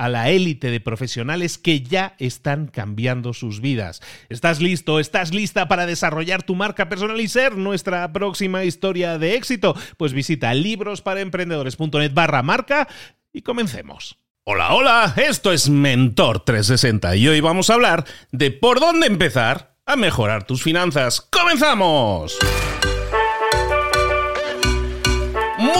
a la élite de profesionales que ya están cambiando sus vidas. ¿Estás listo? ¿Estás lista para desarrollar tu marca personal y ser nuestra próxima historia de éxito? Pues visita librosparaemprendedores.net barra marca y comencemos. Hola, hola, esto es Mentor 360 y hoy vamos a hablar de por dónde empezar a mejorar tus finanzas. ¡Comenzamos!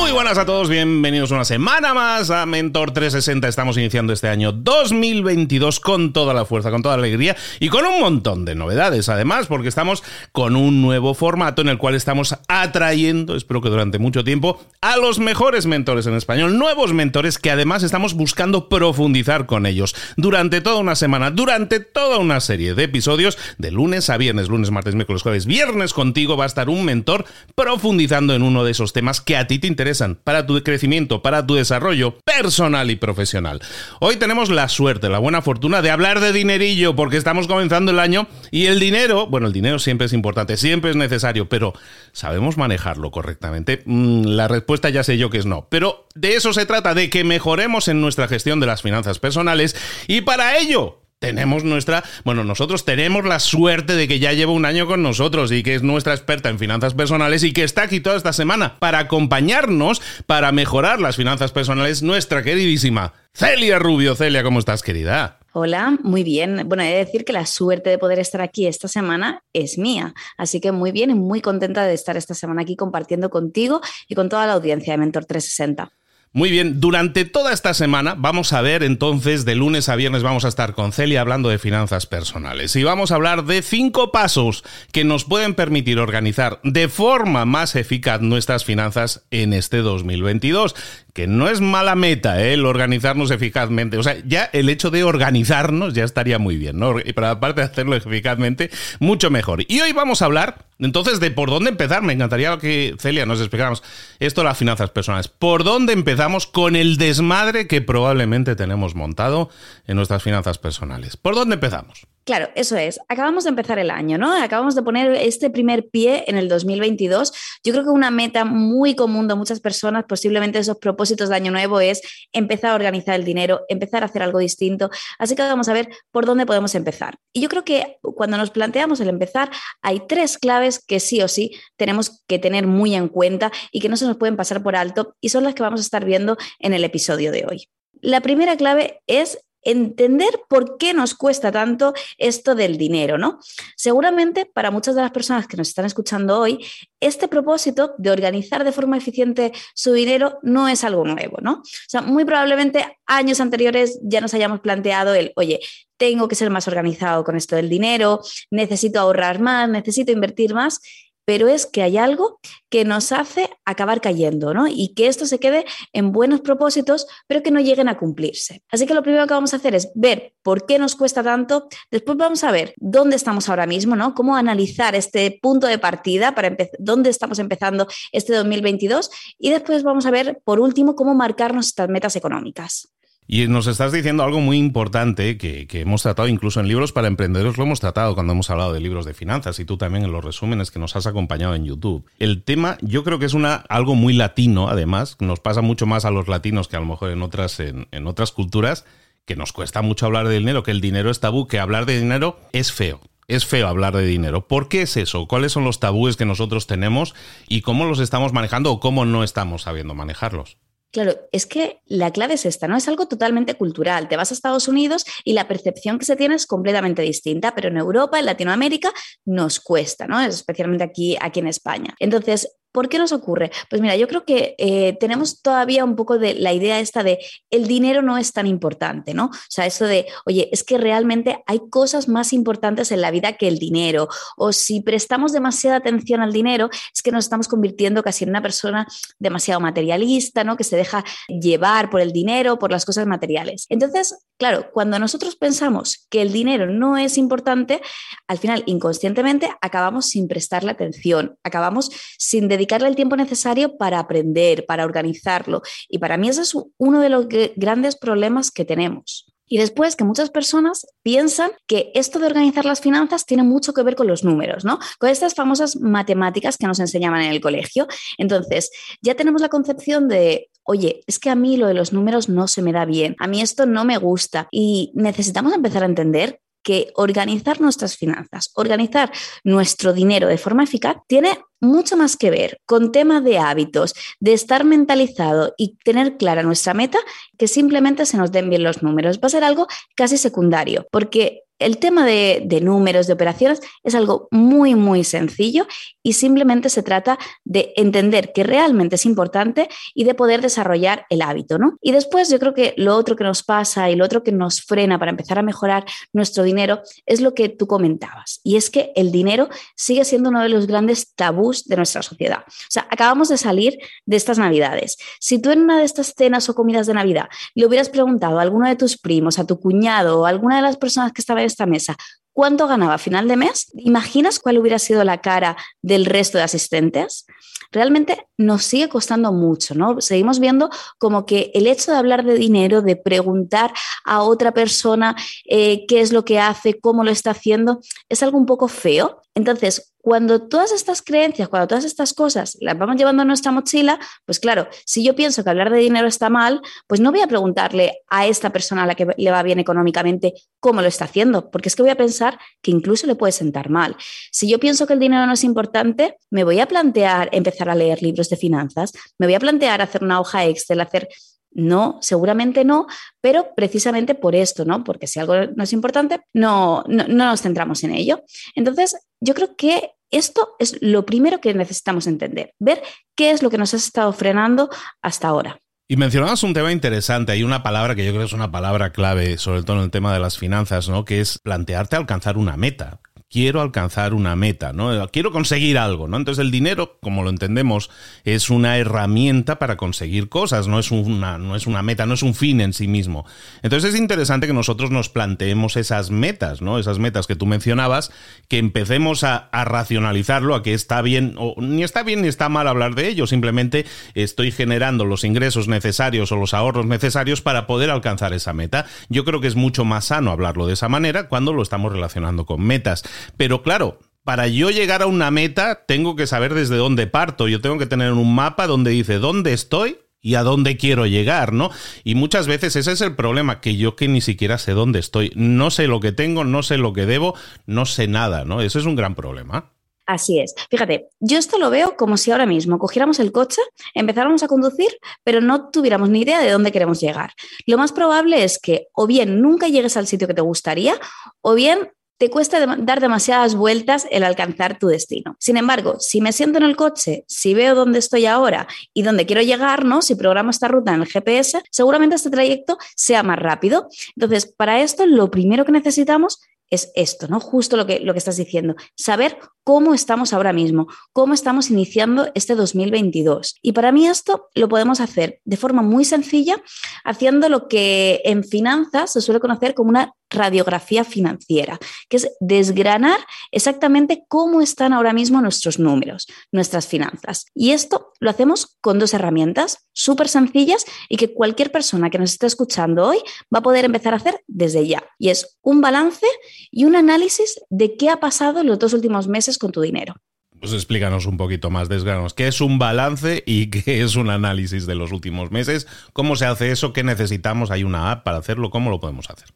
Muy buenas a todos, bienvenidos una semana más a Mentor 360. Estamos iniciando este año 2022 con toda la fuerza, con toda la alegría y con un montón de novedades, además, porque estamos con un nuevo formato en el cual estamos atrayendo, espero que durante mucho tiempo, a los mejores mentores en español, nuevos mentores que además estamos buscando profundizar con ellos durante toda una semana, durante toda una serie de episodios, de lunes a viernes, lunes, martes, miércoles, jueves, viernes contigo va a estar un mentor profundizando en uno de esos temas que a ti te interesan para tu crecimiento, para tu desarrollo personal y profesional. Hoy tenemos la suerte, la buena fortuna de hablar de dinerillo porque estamos comenzando el año y el dinero, bueno, el dinero siempre es importante, siempre es necesario, pero ¿sabemos manejarlo correctamente? Mm, la respuesta ya sé yo que es no, pero de eso se trata, de que mejoremos en nuestra gestión de las finanzas personales y para ello tenemos nuestra, bueno, nosotros tenemos la suerte de que ya lleva un año con nosotros y que es nuestra experta en finanzas personales y que está aquí toda esta semana para acompañarnos, para mejorar las finanzas personales, nuestra queridísima Celia Rubio. Celia, ¿cómo estás, querida? Hola, muy bien. Bueno, he de decir que la suerte de poder estar aquí esta semana es mía. Así que muy bien y muy contenta de estar esta semana aquí compartiendo contigo y con toda la audiencia de Mentor 360. Muy bien, durante toda esta semana vamos a ver entonces, de lunes a viernes vamos a estar con Celia hablando de finanzas personales y vamos a hablar de cinco pasos que nos pueden permitir organizar de forma más eficaz nuestras finanzas en este 2022 que no es mala meta ¿eh? el organizarnos eficazmente. O sea, ya el hecho de organizarnos ya estaría muy bien, ¿no? Y para aparte de hacerlo eficazmente, mucho mejor. Y hoy vamos a hablar, entonces, de por dónde empezar. Me encantaría que Celia nos explicáramos esto de las finanzas personales. ¿Por dónde empezamos con el desmadre que probablemente tenemos montado en nuestras finanzas personales? ¿Por dónde empezamos? Claro, eso es. Acabamos de empezar el año, ¿no? Acabamos de poner este primer pie en el 2022. Yo creo que una meta muy común de muchas personas, posiblemente esos propósitos de año nuevo, es empezar a organizar el dinero, empezar a hacer algo distinto. Así que vamos a ver por dónde podemos empezar. Y yo creo que cuando nos planteamos el empezar, hay tres claves que sí o sí tenemos que tener muy en cuenta y que no se nos pueden pasar por alto y son las que vamos a estar viendo en el episodio de hoy. La primera clave es entender por qué nos cuesta tanto esto del dinero, ¿no? Seguramente para muchas de las personas que nos están escuchando hoy, este propósito de organizar de forma eficiente su dinero no es algo nuevo, ¿no? O sea, muy probablemente años anteriores ya nos hayamos planteado el, oye, tengo que ser más organizado con esto del dinero, necesito ahorrar más, necesito invertir más. Pero es que hay algo que nos hace acabar cayendo, ¿no? Y que esto se quede en buenos propósitos, pero que no lleguen a cumplirse. Así que lo primero que vamos a hacer es ver por qué nos cuesta tanto, después vamos a ver dónde estamos ahora mismo, ¿no? Cómo analizar este punto de partida para dónde estamos empezando este 2022 y después vamos a ver, por último, cómo marcar nuestras metas económicas. Y nos estás diciendo algo muy importante que, hemos tratado incluso en libros para emprendedores, lo hemos tratado cuando hemos hablado de libros de finanzas y tú también en los resúmenes que nos has acompañado en YouTube. El tema yo creo que es una, algo muy latino, además, nos pasa mucho más a los latinos que a lo mejor en otras, en, en otras culturas, que nos cuesta mucho hablar de dinero, que el dinero es tabú, que hablar de dinero es feo es feo hablar de dinero. ¿Por qué es eso? ¿Cuáles son los tabúes que nosotros tenemos y cómo los estamos manejando o cómo no estamos sabiendo manejarlos? Claro, es que la clave es esta, ¿no? Es algo totalmente cultural. Te vas a Estados Unidos y la percepción que se tiene es completamente distinta, pero en Europa, en Latinoamérica, nos cuesta, ¿no? Especialmente aquí, aquí en España. Entonces, ¿Por qué nos ocurre? Pues mira, yo creo que eh, tenemos todavía un poco de la idea esta de el dinero no es tan importante, ¿no? O sea, eso de, oye, es que realmente hay cosas más importantes en la vida que el dinero. O si prestamos demasiada atención al dinero, es que nos estamos convirtiendo casi en una persona demasiado materialista, ¿no? Que se deja llevar por el dinero, por las cosas materiales. Entonces, claro, cuando nosotros pensamos que el dinero no es importante, al final, inconscientemente, acabamos sin prestarle atención, acabamos sin dedicarle el tiempo necesario para aprender, para organizarlo. Y para mí ese es uno de los grandes problemas que tenemos. Y después que muchas personas piensan que esto de organizar las finanzas tiene mucho que ver con los números, ¿no? Con estas famosas matemáticas que nos enseñaban en el colegio. Entonces, ya tenemos la concepción de, oye, es que a mí lo de los números no se me da bien, a mí esto no me gusta y necesitamos empezar a entender que organizar nuestras finanzas, organizar nuestro dinero de forma eficaz, tiene mucho más que ver con temas de hábitos, de estar mentalizado y tener clara nuestra meta, que simplemente se nos den bien los números. Va a ser algo casi secundario, porque el tema de, números, de operaciones, es algo muy, muy sencillo y simplemente se trata de entender que realmente es importante y de poder desarrollar el hábito, ¿no? Y después yo creo que lo otro que nos pasa y lo otro que nos frena para empezar a mejorar nuestro dinero es lo que tú comentabas, y es que el dinero sigue siendo uno de los grandes tabús de nuestra sociedad. O sea, acabamos de salir de estas navidades. Si tú en una de estas cenas o comidas de Navidad le hubieras preguntado a alguno de tus primos, a tu cuñado o alguna de las personas que estaba esta mesa, ¿cuánto ganaba a final de mes? ¿Imaginas cuál hubiera sido la cara del resto de asistentes? Realmente nos sigue costando mucho, ¿no? Seguimos viendo como que el hecho de hablar de dinero, de preguntar a otra persona eh, qué es lo que hace, cómo lo está haciendo, es algo un poco feo. Entonces, cuando todas estas creencias, cuando todas estas cosas las vamos llevando en nuestra mochila, pues claro, si yo pienso que hablar de dinero está mal, pues no voy a preguntarle a esta persona a la que le va bien económicamente cómo lo está haciendo, porque es que voy a pensar que incluso le puede sentar mal. Si yo pienso que el dinero no es importante, me voy a plantear empezar a leer libros de finanzas, me voy a plantear hacer una hoja Excel, hacer no, seguramente no, pero precisamente por esto, ¿no? Porque si algo no es importante, no, no, nos centramos en ello. Entonces, yo creo que esto es lo primero que necesitamos entender, ver qué es lo que nos ha estado frenando hasta ahora. Y mencionabas un tema interesante, hay una palabra que yo creo que es una palabra clave, sobre todo en el tema de las finanzas, ¿no? Que es plantearte alcanzar una meta quiero alcanzar una meta, ¿no? Quiero conseguir algo, ¿no? Entonces el dinero, como lo entendemos, es una herramienta para conseguir cosas, no es una, no es una meta, no es un fin en sí mismo. Entonces es interesante que nosotros nos planteemos esas metas, ¿no? Esas metas que tú mencionabas, que empecemos a, a racionalizarlo, a que está bien, o ni está bien ni está mal hablar de ello, simplemente estoy generando los ingresos necesarios o los ahorros necesarios para poder alcanzar esa meta. Yo creo que es mucho más sano hablarlo de esa manera cuando lo estamos relacionando con metas. Pero claro, para yo llegar a una meta, tengo que saber desde dónde parto. Yo tengo que tener un mapa donde dice dónde estoy y a dónde quiero llegar, ¿no? Y muchas veces ese es el problema, que yo que ni siquiera sé dónde estoy, no sé lo que tengo, no sé lo que debo, no sé nada, ¿no? Ese es un gran problema. Así es. Fíjate, yo esto lo veo como si ahora mismo cogiéramos el coche, empezáramos a conducir, pero no tuviéramos ni idea de dónde queremos llegar. Lo más probable es que o bien nunca llegues al sitio que te gustaría, o bien te cuesta dar demasiadas vueltas el alcanzar tu destino. Sin embargo, si me siento en el coche, si veo dónde estoy ahora y dónde quiero llegar, ¿no? Si programo esta ruta en el GPS, seguramente este trayecto sea más rápido. Entonces, para esto, lo primero que necesitamos es esto, ¿no? Justo lo que, lo que estás diciendo, saber cómo estamos ahora mismo, cómo estamos iniciando este 2022. Y para mí esto lo podemos hacer de forma muy sencilla, haciendo lo que en finanzas se suele conocer como una radiografía financiera, que es desgranar exactamente cómo están ahora mismo nuestros números, nuestras finanzas. Y esto lo hacemos con dos herramientas súper sencillas y que cualquier persona que nos esté escuchando hoy va a poder empezar a hacer desde ya. Y es un balance y un análisis de qué ha pasado en los dos últimos meses con tu dinero. Pues explícanos un poquito más, desgranos. ¿Qué es un balance y qué es un análisis de los últimos meses? ¿Cómo se hace eso? ¿Qué necesitamos? ¿Hay una app para hacerlo? ¿Cómo lo podemos hacer?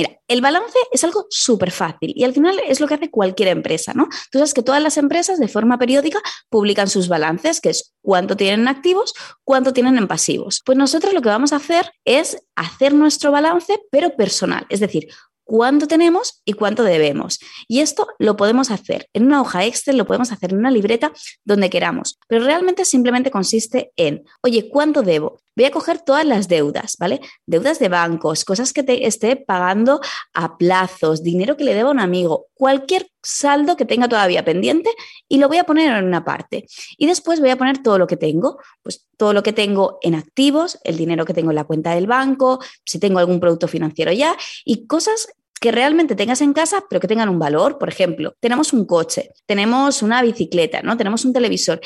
Mira, el balance es algo súper fácil y al final es lo que hace cualquier empresa, ¿no? Tú sabes que todas las empresas de forma periódica publican sus balances, que es cuánto tienen en activos, cuánto tienen en pasivos. Pues nosotros lo que vamos a hacer es hacer nuestro balance, pero personal, es decir, cuánto tenemos y cuánto debemos. Y esto lo podemos hacer en una hoja Excel, lo podemos hacer en una libreta, donde queramos. Pero realmente simplemente consiste en, oye, ¿cuánto debo? Voy a coger todas las deudas, ¿vale? Deudas de bancos, cosas que te esté pagando a plazos, dinero que le deba a un amigo, cualquier saldo que tenga todavía pendiente y lo voy a poner en una parte. Y después voy a poner todo lo que tengo, pues todo lo que tengo en activos, el dinero que tengo en la cuenta del banco, si tengo algún producto financiero ya y cosas que realmente tengas en casa, pero que tengan un valor. Por ejemplo, tenemos un coche, tenemos una bicicleta, ¿no? Tenemos un televisor.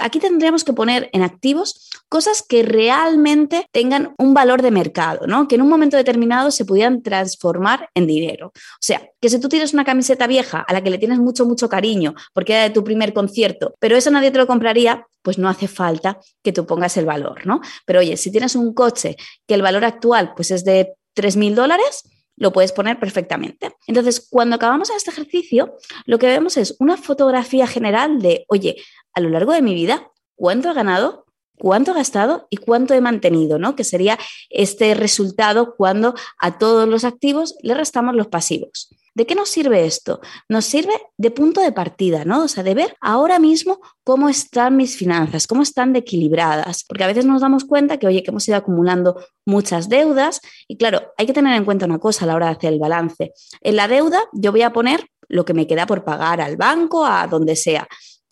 Aquí tendríamos que poner en activos cosas que realmente tengan un valor de mercado, ¿no? Que en un momento determinado se pudieran transformar en dinero. O sea, que si tú tienes una camiseta vieja a la que le tienes mucho, mucho cariño porque era de tu primer concierto, pero eso nadie te lo compraría, pues no hace falta que tú pongas el valor, ¿no? Pero oye, si tienes un coche que el valor actual pues es de 3.000 dólares, lo puedes poner perfectamente. Entonces, cuando acabamos este ejercicio, lo que vemos es una fotografía general de, oye, a lo largo de mi vida, ¿cuánto he ganado? ¿Cuánto he gastado y cuánto he mantenido? ¿no? Que sería este resultado cuando a todos los activos le restamos los pasivos. ¿De qué nos sirve esto? Nos sirve de punto de partida, ¿no? O sea, de ver ahora mismo cómo están mis finanzas, cómo están de equilibradas, porque a veces nos damos cuenta que, oye, que hemos ido acumulando muchas deudas y claro, hay que tener en cuenta una cosa a la hora de hacer el balance. En la deuda yo voy a poner lo que me queda por pagar al banco, a donde sea.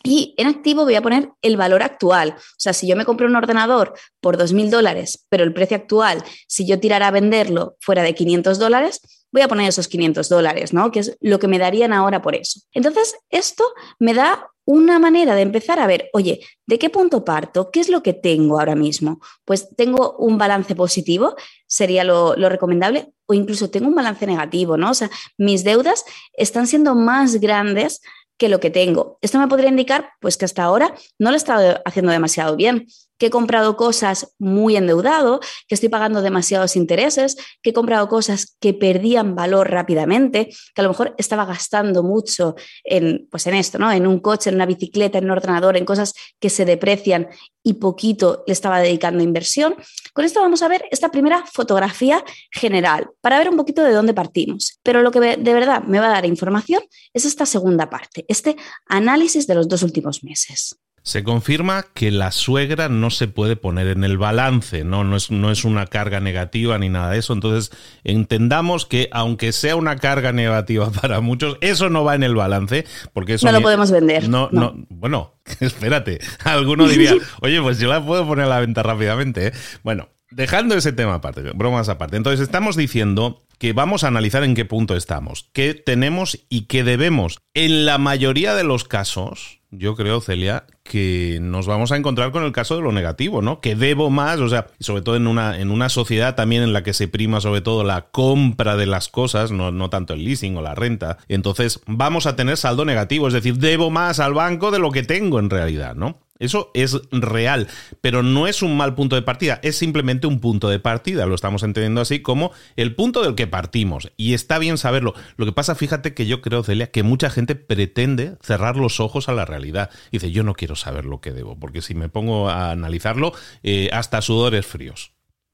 Y en activo voy a poner el valor actual. O sea, si yo me compré un ordenador por 2.000 dólares, pero el precio actual, si yo tirara a venderlo fuera de 500 dólares, voy a poner esos 500 dólares, ¿no? Que es lo que me darían ahora por eso. Entonces, esto me da una manera de empezar a ver, oye, ¿de qué punto parto? ¿Qué es lo que tengo ahora mismo? Pues tengo un balance positivo, sería lo, lo, recomendable, o incluso tengo un balance negativo, ¿no? O sea, mis deudas están siendo más grandes que lo que tengo. Esto me podría indicar, pues, que hasta ahora no lo he estado haciendo demasiado bien que he comprado cosas muy endeudado, que estoy pagando demasiados intereses, que he comprado cosas que perdían valor rápidamente, que a lo mejor estaba gastando mucho en, pues en esto, ¿no? En un coche, en una bicicleta, en un ordenador, en cosas que se deprecian y poquito le estaba dedicando inversión. Con esto vamos a ver esta primera fotografía general para ver un poquito de dónde partimos. Pero lo que de verdad me va a dar información es esta segunda parte, este análisis de los dos últimos meses. Se confirma que la suegra no se puede poner en el balance, ¿no? No, es, no es una carga negativa ni nada de eso. Entonces, entendamos que aunque sea una carga negativa para muchos, eso no va en el balance, porque eso... No lo podemos vender. No, no, bueno, espérate. Alguno diría, oye, pues yo la puedo poner a la venta rápidamente. ¿eh? Bueno, dejando ese tema aparte, bromas aparte. Entonces, estamos diciendo que vamos a analizar en qué punto estamos, qué tenemos y qué debemos. En la mayoría de los casos yo creo, Celia, que nos vamos a encontrar con el caso de lo negativo, ¿no? Que debo más, o sea, sobre todo en una, en una sociedad también en la que se prima sobre todo la compra de las cosas, no, no tanto el leasing o la renta. Entonces vamos a tener saldo negativo, es decir, debo más al banco de lo que tengo en realidad, ¿no? Eso es real, pero no es un mal punto de partida, es simplemente un punto de partida, lo estamos entendiendo así como el punto del que partimos. Y está bien saberlo. Lo que pasa, fíjate que yo creo, Celia, que mucha gente pretende cerrar los ojos a la realidad. Dice, yo no quiero saber lo que debo, porque si me pongo a analizarlo, eh, hasta sudores fríos.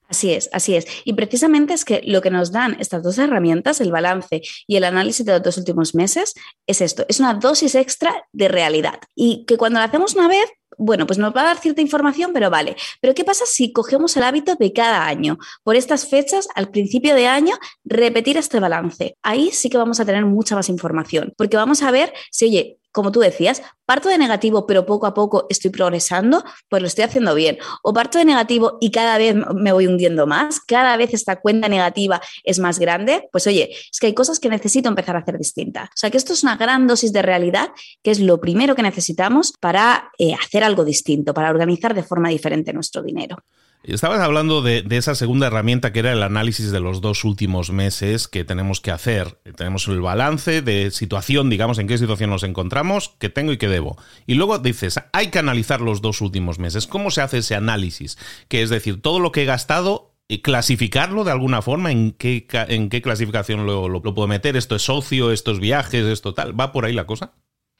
Así es, así es. Y precisamente es que lo que nos dan estas dos herramientas, el balance y el análisis de los dos últimos meses, es esto, es una dosis extra de realidad. Y que cuando lo hacemos una vez, bueno, pues nos va a dar cierta información, pero vale. Pero ¿qué pasa si cogemos el hábito de cada año, por estas fechas, al principio de año, repetir este balance? Ahí sí que vamos a tener mucha más información, porque vamos a ver si, oye, como tú decías, parto de negativo, pero poco a poco estoy progresando, pues lo estoy haciendo bien. O parto de negativo y cada vez me voy hundiendo más, cada vez esta cuenta negativa es más grande, pues oye, es que hay cosas que necesito empezar a hacer distintas. O sea que esto es una gran dosis de realidad, que es lo primero que necesitamos para eh, hacer algo distinto, para organizar de forma diferente nuestro dinero. Estabas hablando de, esa segunda herramienta que era el análisis de los dos últimos meses que tenemos que hacer. Tenemos el balance de situación, digamos, en qué situación nos encontramos, qué tengo y qué debo. Y luego dices, hay que analizar los dos últimos meses. ¿Cómo se hace ese análisis? Que es decir, todo lo que he gastado y clasificarlo de alguna forma, ¿en qué, en qué clasificación lo, lo, puedo meter? ¿Esto es socio? ¿Esto es viajes? ¿Esto tal? ¿Va por ahí la cosa?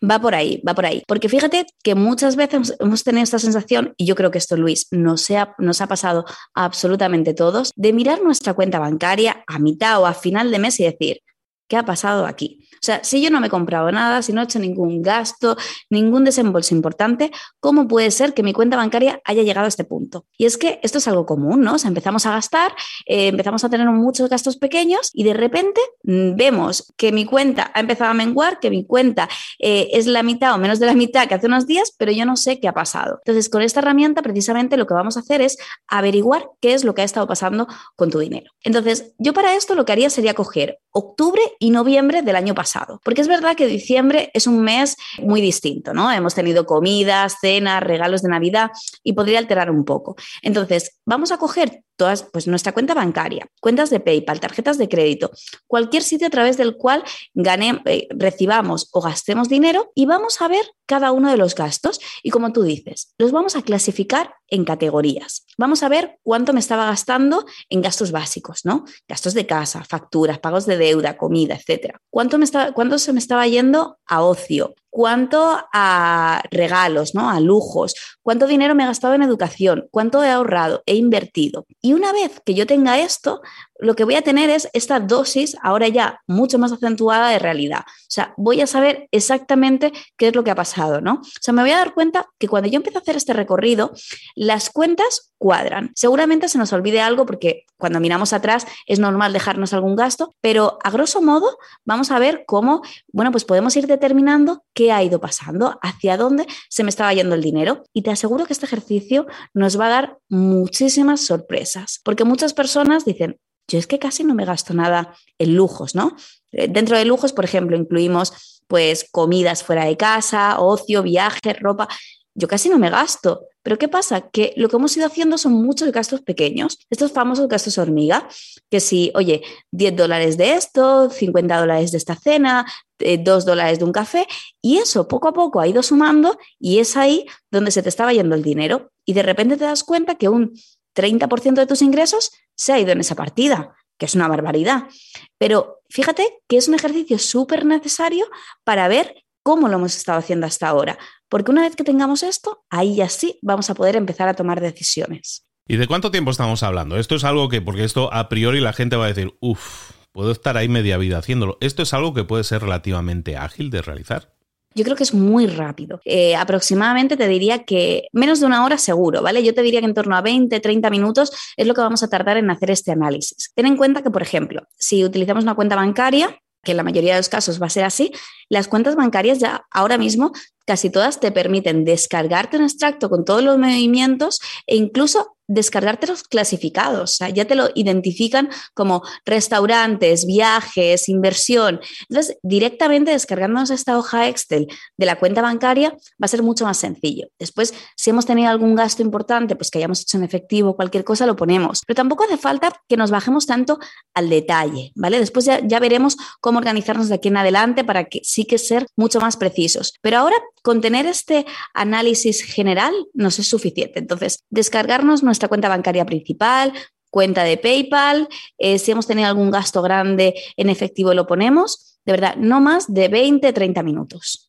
Va por ahí, va por ahí. Porque fíjate que muchas veces hemos tenido esta sensación, y yo creo que esto, Luis, nos ha, nos ha pasado a absolutamente todos, de mirar nuestra cuenta bancaria a mitad o a final de mes y decir, ¿qué ha pasado aquí? O sea, si yo no me he comprado nada, si no he hecho ningún gasto, ningún desembolso importante, ¿cómo puede ser que mi cuenta bancaria haya llegado a este punto? Y es que esto es algo común, ¿no? O sea, empezamos a gastar, eh, empezamos a tener muchos gastos pequeños y de repente mm, vemos que mi cuenta ha empezado a menguar, que mi cuenta eh, es la mitad o menos de la mitad que hace unos días, pero yo no sé qué ha pasado. Entonces, con esta herramienta, precisamente lo que vamos a hacer es averiguar qué es lo que ha estado pasando con tu dinero. Entonces, yo para esto lo que haría sería coger octubre y noviembre del año pasado. Porque es verdad que diciembre es un mes muy distinto, ¿no? Hemos tenido comidas, cenas, regalos de Navidad y podría alterar un poco. Entonces, vamos a coger todas, pues nuestra cuenta bancaria, cuentas de PayPal, tarjetas de crédito, cualquier sitio a través del cual gane, eh, recibamos o gastemos dinero y vamos a ver cada uno de los gastos y como tú dices, los vamos a clasificar en categorías. Vamos a ver cuánto me estaba gastando en gastos básicos, ¿no? Gastos de casa, facturas, pagos de deuda, comida, etcétera. ¿Cuánto, me cuánto se me estaba yendo a ocio? Cuánto a regalos, ¿no? A lujos, cuánto dinero me he gastado en educación, cuánto he ahorrado, he invertido. Y una vez que yo tenga esto, lo que voy a tener es esta dosis ahora ya mucho más acentuada de realidad. O sea, voy a saber exactamente qué es lo que ha pasado, ¿no? O sea, me voy a dar cuenta que cuando yo empiezo a hacer este recorrido, las cuentas cuadran. Seguramente se nos olvide algo porque cuando miramos atrás es normal dejarnos algún gasto, pero a grosso modo vamos a ver cómo, bueno, pues podemos ir determinando qué ha ido pasando, hacia dónde se me estaba yendo el dinero. Y te aseguro que este ejercicio nos va a dar muchísimas sorpresas, porque muchas personas dicen, yo es que casi no me gasto nada en lujos, ¿no? Eh, dentro de lujos, por ejemplo, incluimos pues comidas fuera de casa, ocio, viajes, ropa. Yo casi no me gasto. Pero ¿qué pasa? Que lo que hemos ido haciendo son muchos gastos pequeños, estos famosos gastos hormiga, que si, oye, 10 dólares de esto, 50 dólares de esta cena, 2 eh, dólares de un café, y eso poco a poco ha ido sumando y es ahí donde se te estaba yendo el dinero. Y de repente te das cuenta que un 30% de tus ingresos se ha ido en esa partida, que es una barbaridad. Pero fíjate que es un ejercicio súper necesario para ver cómo lo hemos estado haciendo hasta ahora, porque una vez que tengamos esto, ahí ya sí vamos a poder empezar a tomar decisiones. ¿Y de cuánto tiempo estamos hablando? Esto es algo que, porque esto a priori la gente va a decir, uff, puedo estar ahí media vida haciéndolo. ¿Esto es algo que puede ser relativamente ágil de realizar? Yo creo que es muy rápido. Eh, aproximadamente te diría que menos de una hora seguro, ¿vale? Yo te diría que en torno a 20, 30 minutos es lo que vamos a tardar en hacer este análisis. Ten en cuenta que, por ejemplo, si utilizamos una cuenta bancaria, que en la mayoría de los casos va a ser así, las cuentas bancarias ya ahora mismo casi todas te permiten descargarte un extracto con todos los movimientos e incluso descargarte los clasificados, o sea, ya te lo identifican como restaurantes, viajes, inversión. Entonces, directamente descargándonos esta hoja Excel de la cuenta bancaria va a ser mucho más sencillo. Después, si hemos tenido algún gasto importante, pues que hayamos hecho en efectivo, cualquier cosa, lo ponemos. Pero tampoco hace falta que nos bajemos tanto al detalle, ¿vale? Después ya, ya veremos cómo organizarnos de aquí en adelante para que sí que ser mucho más precisos. Pero ahora, con tener este análisis general, nos es suficiente. Entonces, descargarnos nuestra cuenta bancaria principal, cuenta de PayPal, eh, si hemos tenido algún gasto grande en efectivo lo ponemos, de verdad, no más de 20, 30 minutos.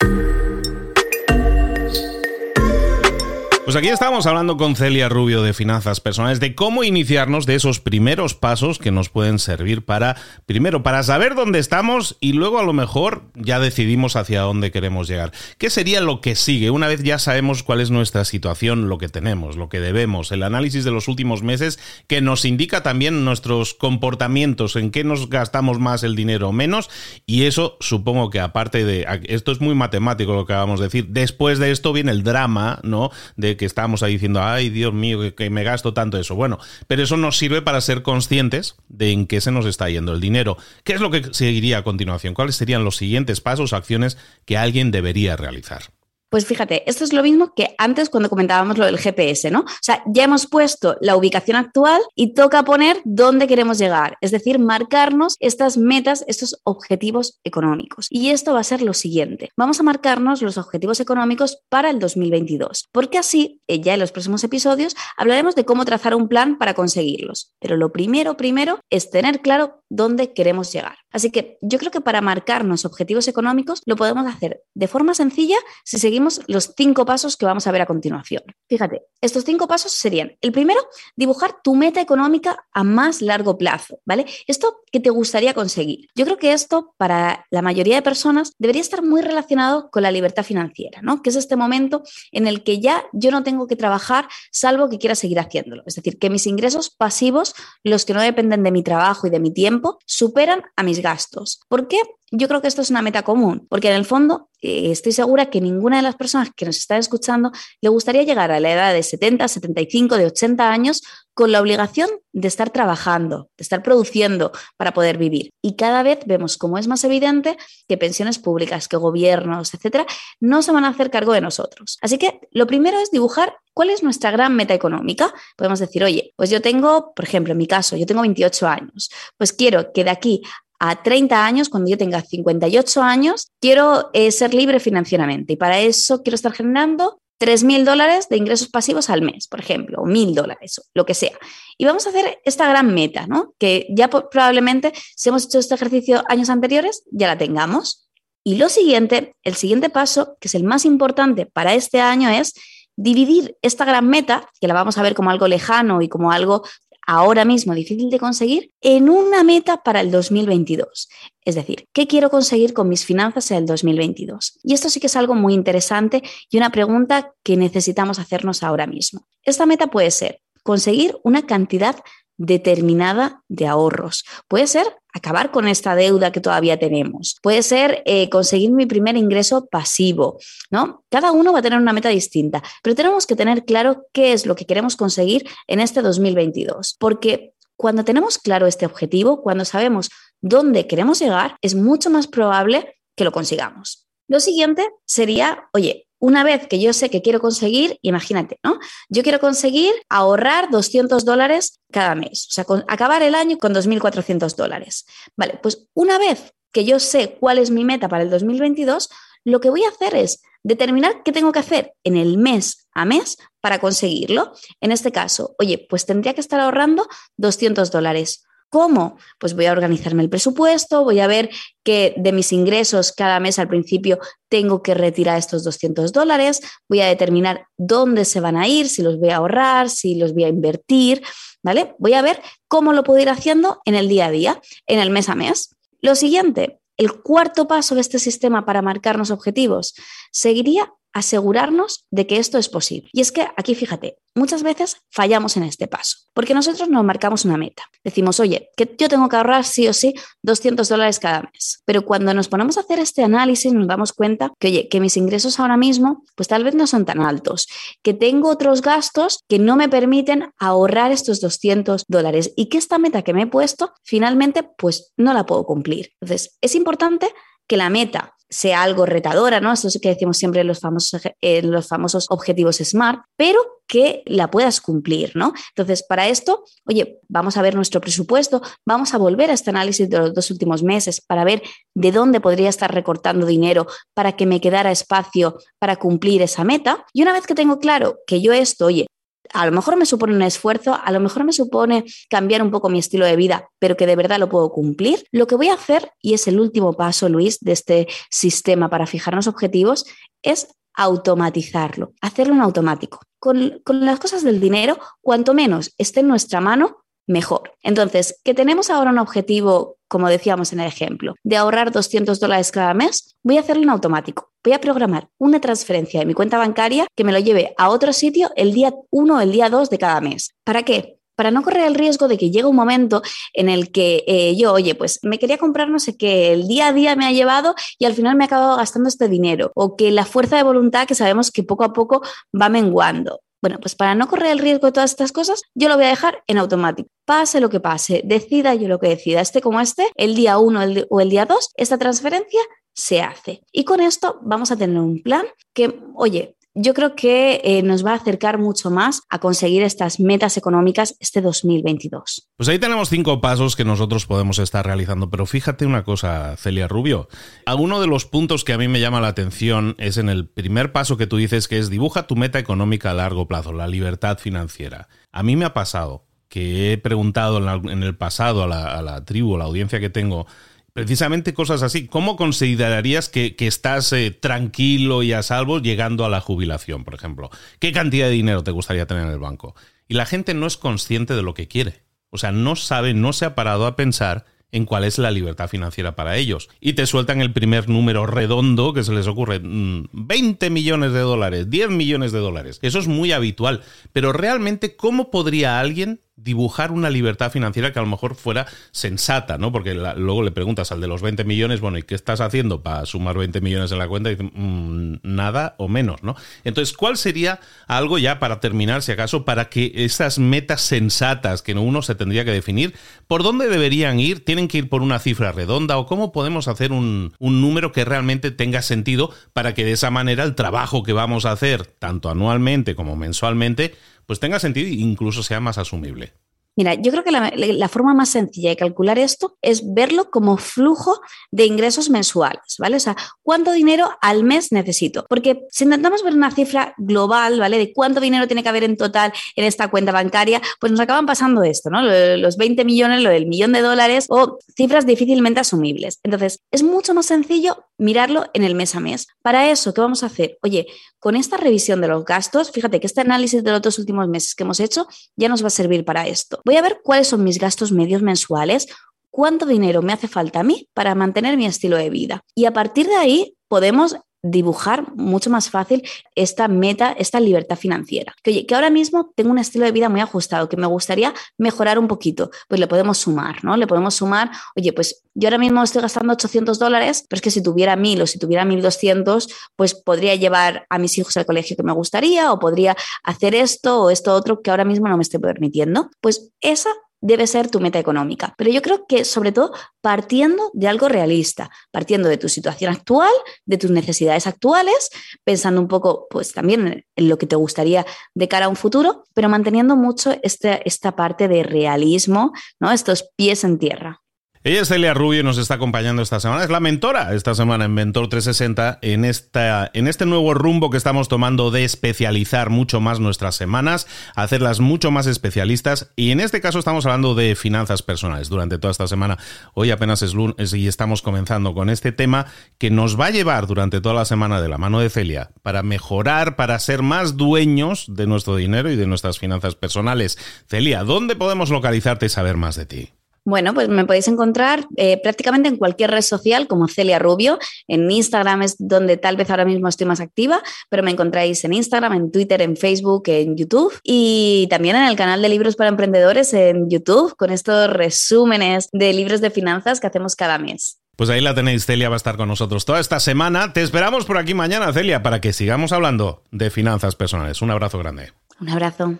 Pues aquí estamos hablando con Celia Rubio de Finanzas Personales, de cómo iniciarnos de esos primeros pasos que nos pueden servir para, primero, para saber dónde estamos y luego a lo mejor ya decidimos hacia dónde queremos llegar. ¿Qué sería lo que sigue? Una vez ya sabemos cuál es nuestra situación, lo que tenemos, lo que debemos, el análisis de los últimos meses que nos indica también nuestros comportamientos, en qué nos gastamos más el dinero o menos y eso supongo que aparte de, esto es muy matemático lo que acabamos de decir, después de esto viene el drama, ¿no? De que estábamos ahí diciendo, ay Dios mío, que, me gasto tanto eso. Bueno, pero eso nos sirve para ser conscientes de en qué se nos está yendo el dinero. ¿Qué es lo que seguiría a continuación? ¿Cuáles serían los siguientes pasos, acciones que alguien debería realizar? Pues fíjate, esto es lo mismo que antes cuando comentábamos lo del GPS, ¿no? O sea, ya hemos puesto la ubicación actual y toca poner dónde queremos llegar, es decir, marcarnos estas metas, estos objetivos económicos. Y esto va a ser lo siguiente, vamos a marcarnos los objetivos económicos para el 2022, porque así, eh, ya en los próximos episodios, hablaremos de cómo trazar un plan para conseguirlos. Pero lo primero, primero, es tener claro dónde queremos llegar. Así que yo creo que para marcarnos objetivos económicos lo podemos hacer de forma sencilla si seguimos los cinco pasos que vamos a ver a continuación. Fíjate, estos cinco pasos serían, el primero, dibujar tu meta económica a más largo plazo, ¿vale? Esto que te gustaría conseguir. Yo creo que esto para la mayoría de personas debería estar muy relacionado con la libertad financiera, ¿no? Que es este momento en el que ya yo no tengo que trabajar salvo que quiera seguir haciéndolo. Es decir, que mis ingresos pasivos, los que no dependen de mi trabajo y de mi tiempo, superan a mis gastos. ¿Por qué? Yo creo que esto es una meta común, porque en el fondo eh, estoy segura que ninguna de las personas que nos están escuchando le gustaría llegar a la edad de 70, 75, de 80 años con la obligación de estar trabajando, de estar produciendo para poder vivir. Y cada vez vemos como es más evidente que pensiones públicas, que gobiernos, etcétera, no se van a hacer cargo de nosotros. Así que lo primero es dibujar cuál es nuestra gran meta económica. Podemos decir, oye, pues yo tengo, por ejemplo, en mi caso, yo tengo 28 años, pues quiero que de aquí a 30 años, cuando yo tenga 58 años, quiero eh, ser libre financieramente y para eso quiero estar generando 3.000 dólares de ingresos pasivos al mes, por ejemplo, o 1.000 dólares, lo que sea. Y vamos a hacer esta gran meta, ¿no? Que ya probablemente, si hemos hecho este ejercicio años anteriores, ya la tengamos. Y lo siguiente, el siguiente paso, que es el más importante para este año, es dividir esta gran meta, que la vamos a ver como algo lejano y como algo ahora mismo difícil de conseguir, en una meta para el 2022. Es decir, ¿qué quiero conseguir con mis finanzas en el 2022? Y esto sí que es algo muy interesante y una pregunta que necesitamos hacernos ahora mismo. Esta meta puede ser conseguir una cantidad determinada de ahorros. Puede ser acabar con esta deuda que todavía tenemos. Puede ser eh, conseguir mi primer ingreso pasivo, ¿no? Cada uno va a tener una meta distinta, pero tenemos que tener claro qué es lo que queremos conseguir en este 2022, porque cuando tenemos claro este objetivo, cuando sabemos dónde queremos llegar, es mucho más probable que lo consigamos. Lo siguiente sería, oye, una vez que yo sé que quiero conseguir, imagínate, ¿no? Yo quiero conseguir ahorrar 200 dólares cada mes, o sea, acabar el año con 2.400 dólares. Vale, pues una vez que yo sé cuál es mi meta para el 2022, lo que voy a hacer es determinar qué tengo que hacer en el mes a mes para conseguirlo. En este caso, oye, pues tendría que estar ahorrando 200 dólares. ¿Cómo? Pues voy a organizarme el presupuesto, voy a ver que de mis ingresos cada mes al principio tengo que retirar estos 200 dólares, voy a determinar dónde se van a ir, si los voy a ahorrar, si los voy a invertir, ¿vale? Voy a ver cómo lo puedo ir haciendo en el día a día, en el mes a mes. Lo siguiente, el cuarto paso de este sistema para marcarnos objetivos seguiría asegurarnos de que esto es posible. Y es que aquí fíjate, muchas veces fallamos en este paso, porque nosotros nos marcamos una meta. Decimos, oye, que yo tengo que ahorrar sí o sí 200 dólares cada mes. Pero cuando nos ponemos a hacer este análisis nos damos cuenta que, oye, que mis ingresos ahora mismo pues tal vez no son tan altos, que tengo otros gastos que no me permiten ahorrar estos 200 dólares y que esta meta que me he puesto finalmente pues no la puedo cumplir. Entonces, es importante que la meta sea algo retadora, ¿no? Eso es que decimos siempre en los famosos, en los famosos objetivos SMART, pero que la puedas cumplir, ¿no? Entonces, para esto, oye, vamos a ver nuestro presupuesto, vamos a volver a este análisis de los dos últimos meses para ver de dónde podría estar recortando dinero para que me quedara espacio para cumplir esa meta. Y una vez que tengo claro que yo esto, oye, a lo mejor me supone un esfuerzo, a lo mejor me supone cambiar un poco mi estilo de vida, pero que de verdad lo puedo cumplir, lo que voy a hacer, y es el último paso, Luis, de este sistema para fijarnos objetivos, es automatizarlo, hacerlo en automático. con, con las cosas del dinero, cuanto menos esté en nuestra mano, mejor. Entonces, que tenemos ahora un objetivo, como decíamos en el ejemplo, de ahorrar 200 dólares cada mes, voy a hacerlo en automático. Voy a programar una transferencia de mi cuenta bancaria que me lo lleve a otro sitio el día 1 o el día 2 de cada mes. ¿Para qué? para no correr el riesgo de que llegue un momento en el que eh, yo, oye, pues me quería comprar no sé qué, el día a día me ha llevado y al final me he acabado gastando este dinero, o que la fuerza de voluntad que sabemos que poco a poco va menguando. Bueno, pues para no correr el riesgo de todas estas cosas, yo lo voy a dejar en automático. Pase lo que pase, decida yo lo que decida, este como este, el día 1 o el día 2, esta transferencia se hace. Y con esto vamos a tener un plan que, oye, yo creo que eh, nos va a acercar mucho más a conseguir estas metas económicas este 2022. Pues ahí tenemos cinco pasos que nosotros podemos estar realizando, pero fíjate una cosa, Celia Rubio. Uno de los puntos que a mí me llama la atención es en el primer paso que tú dices que es dibuja tu meta económica a largo plazo, la libertad financiera. A mí me ha pasado que he preguntado en, el pasado a la tribu, a la audiencia que tengo, Precisamente cosas así. ¿Cómo considerarías que, estás eh, tranquilo y a salvo llegando a la jubilación, por ejemplo? ¿Qué cantidad de dinero te gustaría tener en el banco? Y la gente no es consciente de lo que quiere. O sea, no sabe, no se ha parado a pensar en cuál es la libertad financiera para ellos. Y te sueltan el primer número redondo que se les ocurre, 20 mm, millones de dólares, 10 millones de dólares. Eso es muy habitual. Pero realmente, ¿cómo podría alguien dibujar una libertad financiera que a lo mejor fuera sensata, ¿no? Porque luego le preguntas al de los 20 millones, bueno, ¿y qué estás haciendo para sumar 20 millones en la cuenta? Y mm, nada o menos, ¿no? Entonces, ¿cuál sería algo ya para terminar, si acaso, para que esas metas sensatas que uno se tendría que definir, ¿por dónde deberían ir? ¿Tienen que ir por una cifra redonda o cómo podemos hacer un, un número que realmente tenga sentido para que de esa manera el trabajo que vamos a hacer, tanto anualmente como mensualmente, pues tenga sentido e incluso sea más asumible. Mira, yo creo que la, forma más sencilla de calcular esto es verlo como flujo de ingresos mensuales, ¿vale? O sea, ¿cuánto dinero al mes necesito? Porque si intentamos ver una cifra global, ¿vale? De cuánto dinero tiene que haber en total en esta cuenta bancaria, pues nos acaban pasando esto, ¿no? Los 20 millones, lo del millón de dólares o cifras difícilmente asumibles. Entonces, es mucho más sencillo mirarlo en el mes a mes. Para eso, ¿qué vamos a hacer? Oye, con esta revisión de los gastos, fíjate que este análisis de los dos últimos meses que hemos hecho ya nos va a servir para esto. Voy a ver cuáles son mis gastos medios mensuales, cuánto dinero me hace falta a mí para mantener mi estilo de vida. Y a partir de ahí podemos dibujar mucho más fácil esta meta, esta libertad financiera. Que, que ahora mismo tengo un estilo de vida muy ajustado, que me gustaría mejorar un poquito, pues le podemos sumar, ¿no? Le podemos sumar, oye, pues yo ahora mismo estoy gastando 800 dólares, pero es que si tuviera 1000 o si tuviera 1200, pues podría llevar a mis hijos al colegio que me gustaría o podría hacer esto o esto otro que ahora mismo no me estoy permitiendo. Pues esa debe ser tu meta económica. Pero yo creo que sobre todo partiendo de algo realista, partiendo de tu situación actual, de tus necesidades actuales, pensando un poco pues también en lo que te gustaría de cara a un futuro, pero manteniendo mucho este, esta parte de realismo, ¿no? estos pies en tierra. Ella es Celia Rubio y nos está acompañando esta semana. Es la mentora esta semana en Mentor 360 en, esta, en este nuevo rumbo que estamos tomando de especializar mucho más nuestras semanas, hacerlas mucho más especialistas. Y en este caso estamos hablando de finanzas personales durante toda esta semana. Hoy apenas es lunes y estamos comenzando con este tema que nos va a llevar durante toda la semana de la mano de Celia para mejorar, para ser más dueños de nuestro dinero y de nuestras finanzas personales. Celia, ¿dónde podemos localizarte y saber más de ti? Bueno, pues me podéis encontrar eh, prácticamente en cualquier red social como Celia Rubio. En Instagram es donde tal vez ahora mismo estoy más activa, pero me encontráis en Instagram, en Twitter, en Facebook, en YouTube y también en el canal de libros para emprendedores en YouTube con estos resúmenes de libros de finanzas que hacemos cada mes. Pues ahí la tenéis, Celia va a estar con nosotros toda esta semana. Te esperamos por aquí mañana, Celia, para que sigamos hablando de finanzas personales. Un abrazo grande. Un abrazo.